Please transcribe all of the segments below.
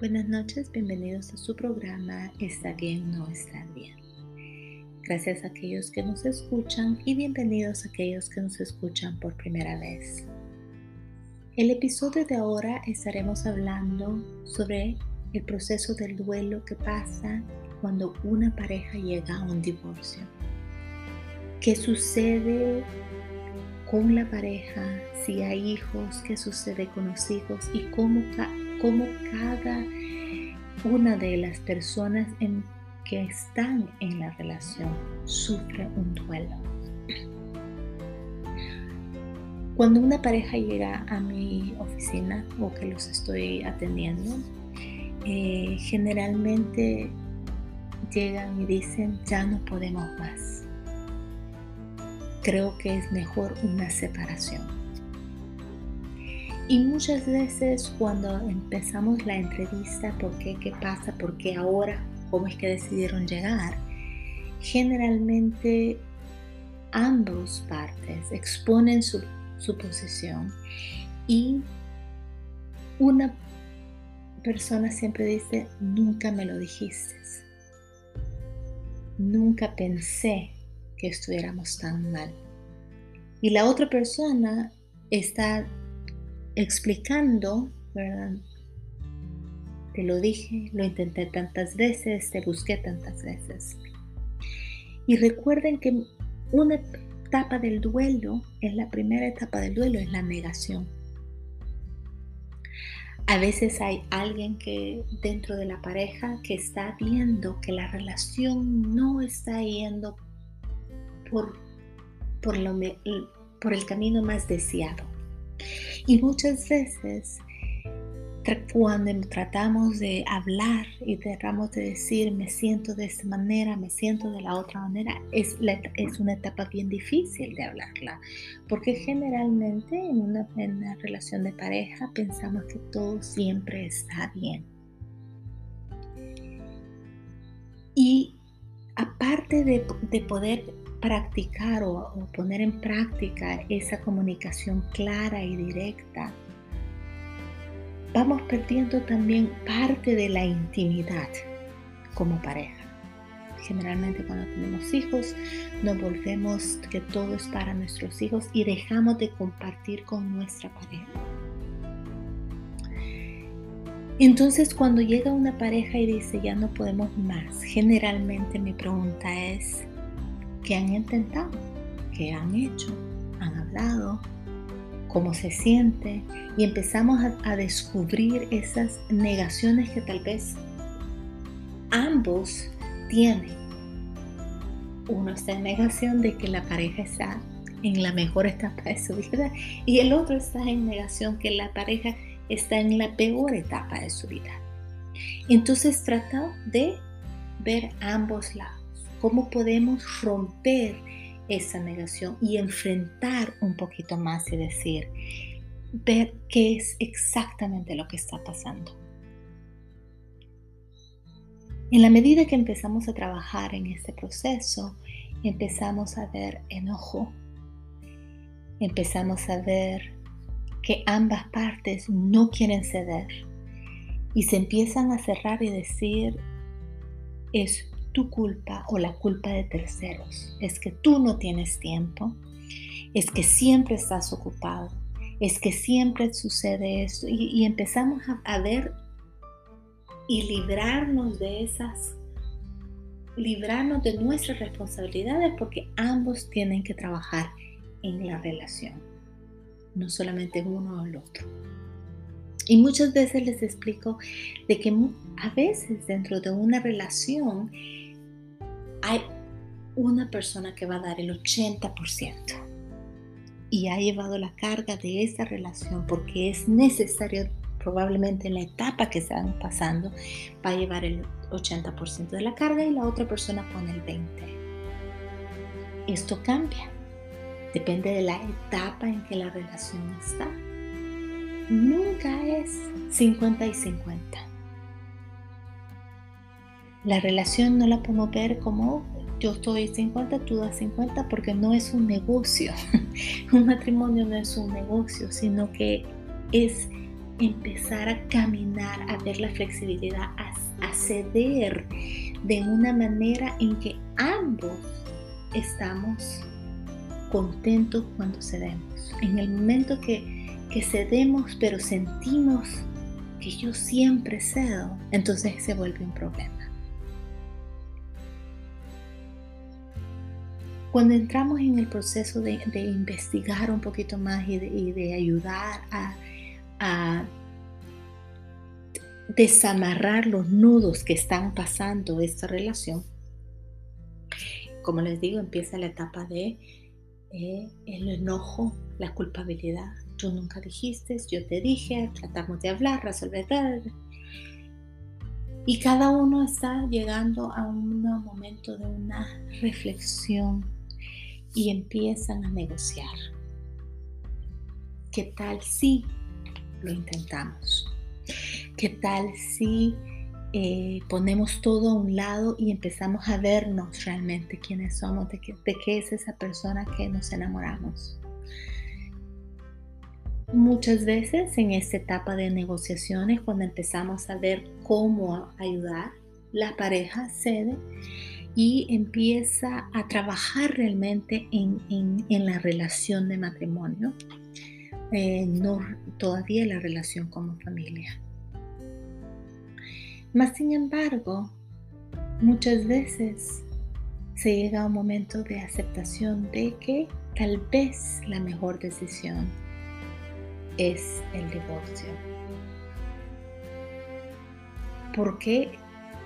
Buenas noches, bienvenidos a su programa Está bien, no está bien. Gracias a aquellos que nos escuchan y bienvenidos a aquellos que nos escuchan por primera vez. El episodio de ahora estaremos hablando sobre el proceso del duelo que pasa cuando una pareja llega a un divorcio. ¿Qué sucede con la pareja? Si hay hijos, qué sucede con los hijos y cómo, cómo cada una de las personas que están en la relación sufre un duelo. Cuando una pareja llega a mi oficina o que los estoy atendiendo, eh, generalmente llegan y dicen, ya no podemos más. Creo que es mejor una separación. Y muchas veces cuando empezamos la entrevista, ¿por qué? ¿Qué pasa? ¿Por qué ahora? ¿Cómo es que decidieron llegar? Generalmente ambos partes exponen su, su posición y una persona siempre dice, nunca me lo dijiste nunca pensé que estuviéramos tan mal. Y la otra persona está explicando, ¿verdad? Te lo dije, lo intenté tantas veces, te busqué tantas veces. Y recuerden que una etapa del duelo, es la primera etapa del duelo, es la negación. A veces hay alguien que dentro de la pareja que está viendo que la relación no está yendo por, por, por el camino más deseado. Y muchas veces cuando tratamos de hablar y tratamos de decir me siento de esta manera, me siento de la otra manera, es, es una etapa bien difícil de hablarla, porque generalmente en una, relación de pareja pensamos que todo siempre está bien. Y aparte de, de poder practicar o, poner en práctica esa comunicación clara y directa, vamos perdiendo también parte de la intimidad como pareja. Generalmente cuando tenemos hijos nos volvemos que todo es para nuestros hijos y dejamos de compartir con nuestra pareja. Entonces cuando llega una pareja y dice ya no podemos más, generalmente mi pregunta es, ¿qué han intentado? ¿Qué han hecho? ¿Han hablado? cómo se siente y empezamos a, descubrir esas negaciones que tal vez ambos tienen. Uno está en negación de que la pareja está en la mejor etapa de su vida y el otro está en negación que la pareja está en la peor etapa de su vida. Entonces trata de ver ambos lados, cómo podemos romper esa negación y enfrentar un poquito más y decir, ver qué es exactamente lo que está pasando. En la medida que empezamos a trabajar en este proceso, empezamos a ver enojo, empezamos a ver que ambas partes no quieren ceder y se empiezan a cerrar y decir, es tu culpa o la culpa de terceros. Es que tú no tienes tiempo, es que siempre estás ocupado, es que siempre sucede esto. Y, empezamos a, ver y librarnos de esas, librarnos de nuestras responsabilidades porque ambos tienen que trabajar en la relación, no solamente uno o el otro. Y muchas veces les explico de que a veces dentro de una relación hay una persona que va a dar el 80% y ha llevado la carga de esa relación porque es necesario probablemente en la etapa que están pasando va a llevar el 80% de la carga y la otra persona pone el 20%. Esto cambia, depende de la etapa en que la relación está. Nunca es 50 y 50 la relación no la podemos ver como yo estoy 50, tú das 50, porque no es un negocio. un matrimonio no es un negocio, sino que es empezar a caminar, a ver la flexibilidad, a, ceder de una manera en que ambos estamos contentos cuando cedemos. En el momento que, que cedemos, pero sentimos que yo siempre cedo, entonces se vuelve un problema. Cuando entramos en el proceso de, investigar un poquito más y de, ayudar a, a desamarrar los nudos que están pasando esta relación, como les digo, empieza la etapa de eh, el enojo, la culpabilidad. Tú nunca dijiste, yo te dije, tratamos de hablar, resolver. Y cada uno está llegando a un momento de una reflexión y empiezan a negociar. ¿Qué tal si lo intentamos? ¿Qué tal si eh, ponemos todo a un lado y empezamos a vernos realmente quiénes somos, de, de qué es esa persona que nos enamoramos? Muchas veces en esta etapa de negociaciones, cuando empezamos a ver cómo ayudar, la pareja cede y empieza a trabajar realmente en, la relación de matrimonio, eh, no todavía la relación como familia. Mas sin embargo, muchas veces se llega a un momento de aceptación de que tal vez la mejor decisión es el divorcio. Porque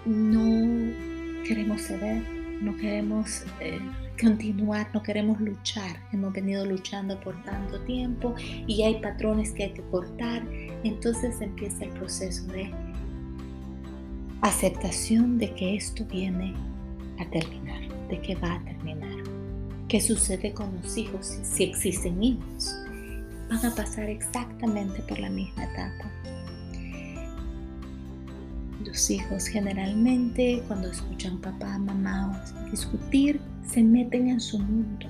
no queremos ceder, no queremos eh, continuar, no queremos luchar. Hemos venido luchando por tanto tiempo y hay patrones que hay que cortar. Entonces empieza el proceso de aceptación de que esto viene a terminar, de que va a terminar. ¿Qué sucede con los hijos si existen hijos? Van a pasar exactamente por la misma etapa los hijos generalmente cuando escuchan papá, mamá discutir, se meten en su mundo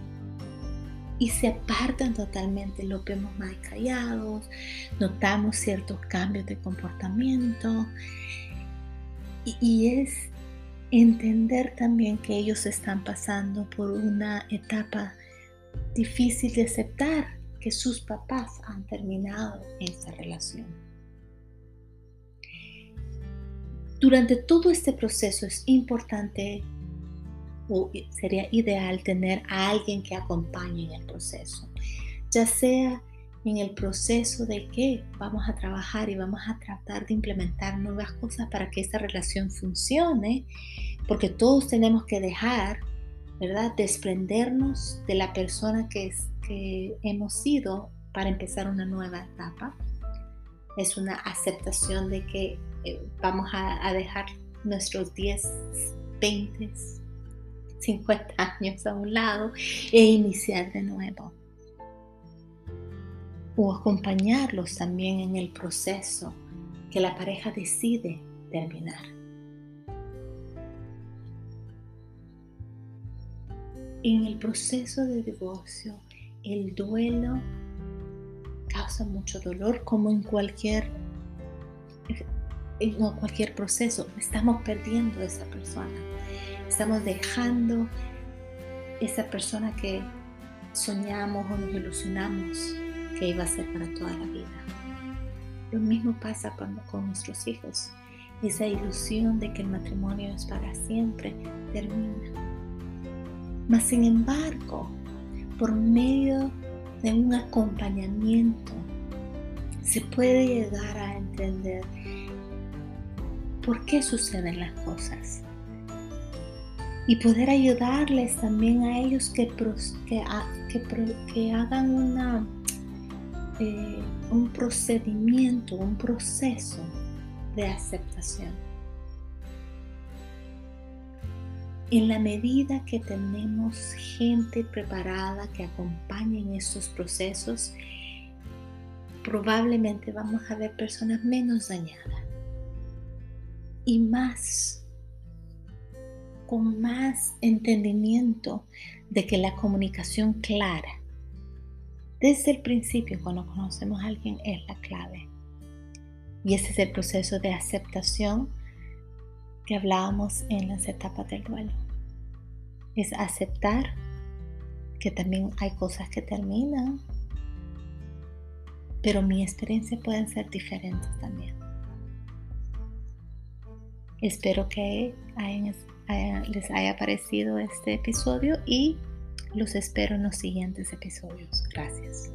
y se apartan totalmente. Lo vemos más callados, notamos ciertos cambios de comportamiento y, y es entender también que ellos están pasando por una etapa difícil de aceptar que sus papás han terminado esa relación. Durante todo este proceso es importante o sería ideal tener a alguien que acompañe en el proceso, ya sea en el proceso de que vamos a trabajar y vamos a tratar de implementar nuevas cosas para que esta relación funcione, porque todos tenemos que dejar, ¿verdad? Desprendernos de la persona que, es, que hemos sido para empezar una nueva etapa. Es una aceptación de que vamos a, dejar nuestros 10, 20, 50 años a un lado e iniciar de nuevo. O acompañarlos también en el proceso que la pareja decide terminar. En el proceso de divorcio, el duelo causa mucho dolor como en cualquier en cualquier proceso, estamos perdiendo a esa persona. Estamos dejando esa persona que soñamos o nos ilusionamos que iba a ser para toda la vida. Lo mismo pasa cuando con nuestros hijos. Esa ilusión de que el matrimonio es para siempre termina. Mas sin embargo, por medio de un acompañamiento, se puede llegar a entender por qué suceden las cosas. Y poder ayudarles también a ellos que, que, que, hagan una, eh, un procedimiento, un proceso de aceptación. En la medida que tenemos gente preparada que acompañe en estos procesos, probablemente vamos a ver personas menos dañadas y más, con más entendimiento de que la comunicación clara, desde el principio cuando conocemos a alguien, es la clave. Y ese es el proceso de aceptación que hablábamos en las etapas del duelo. Es aceptar que también hay cosas que terminan, pero mi experiencia pueden ser diferentes también. Espero que les haya parecido este episodio y los espero en los siguientes episodios. Gracias.